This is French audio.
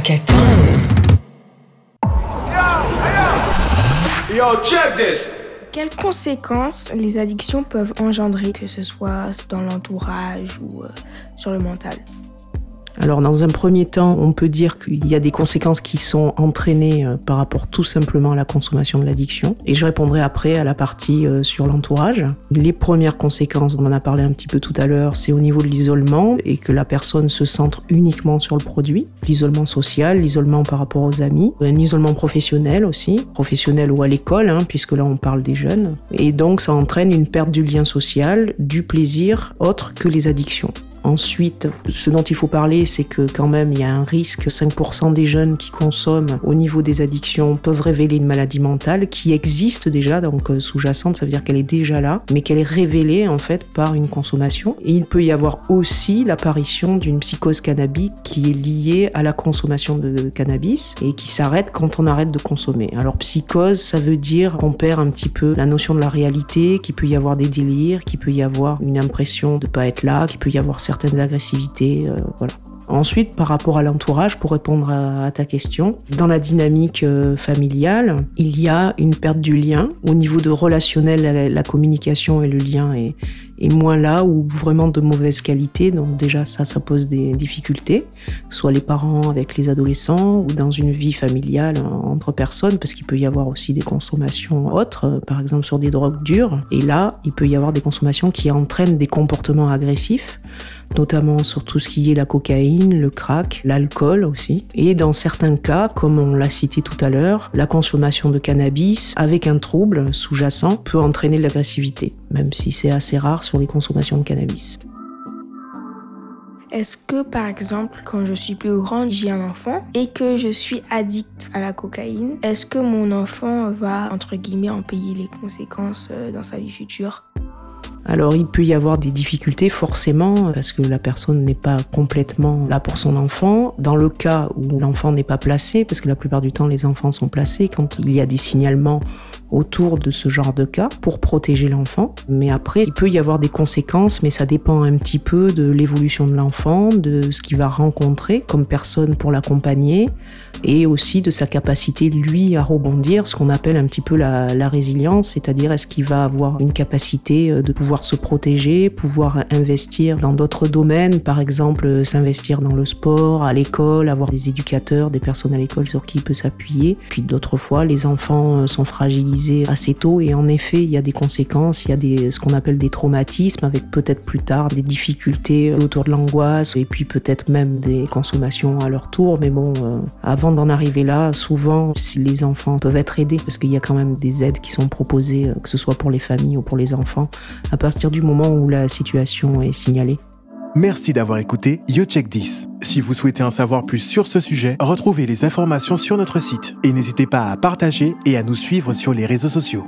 Hackathon. Yo, check this! Quelles conséquences les addictions peuvent engendrer, que ce soit dans l'entourage ou euh, sur le mental? Alors dans un premier temps, on peut dire qu'il y a des conséquences qui sont entraînées euh, par rapport tout simplement à la consommation de l'addiction. Et je répondrai après à la partie euh, sur l'entourage. Les premières conséquences, on en a parlé un petit peu tout à l'heure, c'est au niveau de l'isolement et que la personne se centre uniquement sur le produit. L'isolement social, l'isolement par rapport aux amis, un isolement professionnel aussi, professionnel ou à l'école, hein, puisque là on parle des jeunes. Et donc ça entraîne une perte du lien social, du plaisir autre que les addictions. Ensuite, ce dont il faut parler, c'est que quand même, il y a un risque. 5% des jeunes qui consomment au niveau des addictions peuvent révéler une maladie mentale qui existe déjà, donc euh, sous-jacente, ça veut dire qu'elle est déjà là, mais qu'elle est révélée en fait par une consommation. Et il peut y avoir aussi l'apparition d'une psychose cannabique qui est liée à la consommation de cannabis et qui s'arrête quand on arrête de consommer. Alors psychose, ça veut dire qu'on perd un petit peu la notion de la réalité, qu'il peut y avoir des délires, qu'il peut y avoir une impression de pas être là, qu'il peut y avoir certaines agressivités, euh. Ensuite, par rapport à l'entourage, pour répondre à, ta question, dans la dynamique euh, familiale, il y a une perte du lien. Au niveau de relationnel, la, communication et le lien est, est, moins là ou vraiment de mauvaise qualité. Donc déjà, ça, ça pose des difficultés, soit les parents avec les adolescents ou dans une vie familiale entre personnes, parce qu'il peut y avoir aussi des consommations autres, par exemple sur des drogues dures. Et là, il peut y avoir des consommations qui entraînent des comportements agressifs notamment sur tout ce qui est la cocaïne, le crack, l'alcool aussi. Et dans certains cas, comme on l'a cité tout à l'heure, la consommation de cannabis avec un trouble sous-jacent peut entraîner de l'agressivité, même si c'est assez rare sur les consommations de cannabis. Est-ce que par exemple, quand je suis plus grande, j'ai un enfant et que je suis addict à la cocaïne, est-ce que mon enfant va, entre guillemets, en payer les conséquences euh, dans sa vie future? Alors il peut y avoir des difficultés forcément parce que la personne n'est pas complètement là pour son enfant. Dans le cas où l'enfant n'est pas placé, parce que la plupart du temps les enfants sont placés quand il y a des signalements autour de ce genre de cas pour protéger l'enfant. Mais après, il peut y avoir des conséquences, mais ça dépend un petit peu de l'évolution de l'enfant, de ce qu'il va rencontrer comme personne pour l'accompagner et aussi de sa capacité, lui, à rebondir, ce qu'on appelle un petit peu la, résilience, c'est-à-dire est-ce qu'il va avoir une capacité euh, de pouvoir se protéger, pouvoir investir dans d'autres domaines, par exemple euh, s'investir dans le sport, à l'école, avoir des éducateurs, des personnes à l'école sur qui il peut s'appuyer. Puis d'autres fois, les enfants euh, sont fragilisés assez tôt et en effet, il y a des conséquences, il y a ce qu'on appelle des traumatismes avec peut-être plus tard des difficultés autour de l'angoisse et puis peut-être même des consommations à leur tour. Mais bon, avant d'en arriver là, souvent, les enfants peuvent être aidés parce qu'il y a quand même des aides qui sont proposées, euh, que ce soit pour les familles ou pour les enfants, à partir du moment où la situation est signalée. Merci d'avoir écouté YoCheck 10. Si vous souhaitez en savoir plus sur ce sujet, retrouvez les informations sur notre site et n'hésitez pas à partager et à nous suivre sur les réseaux sociaux.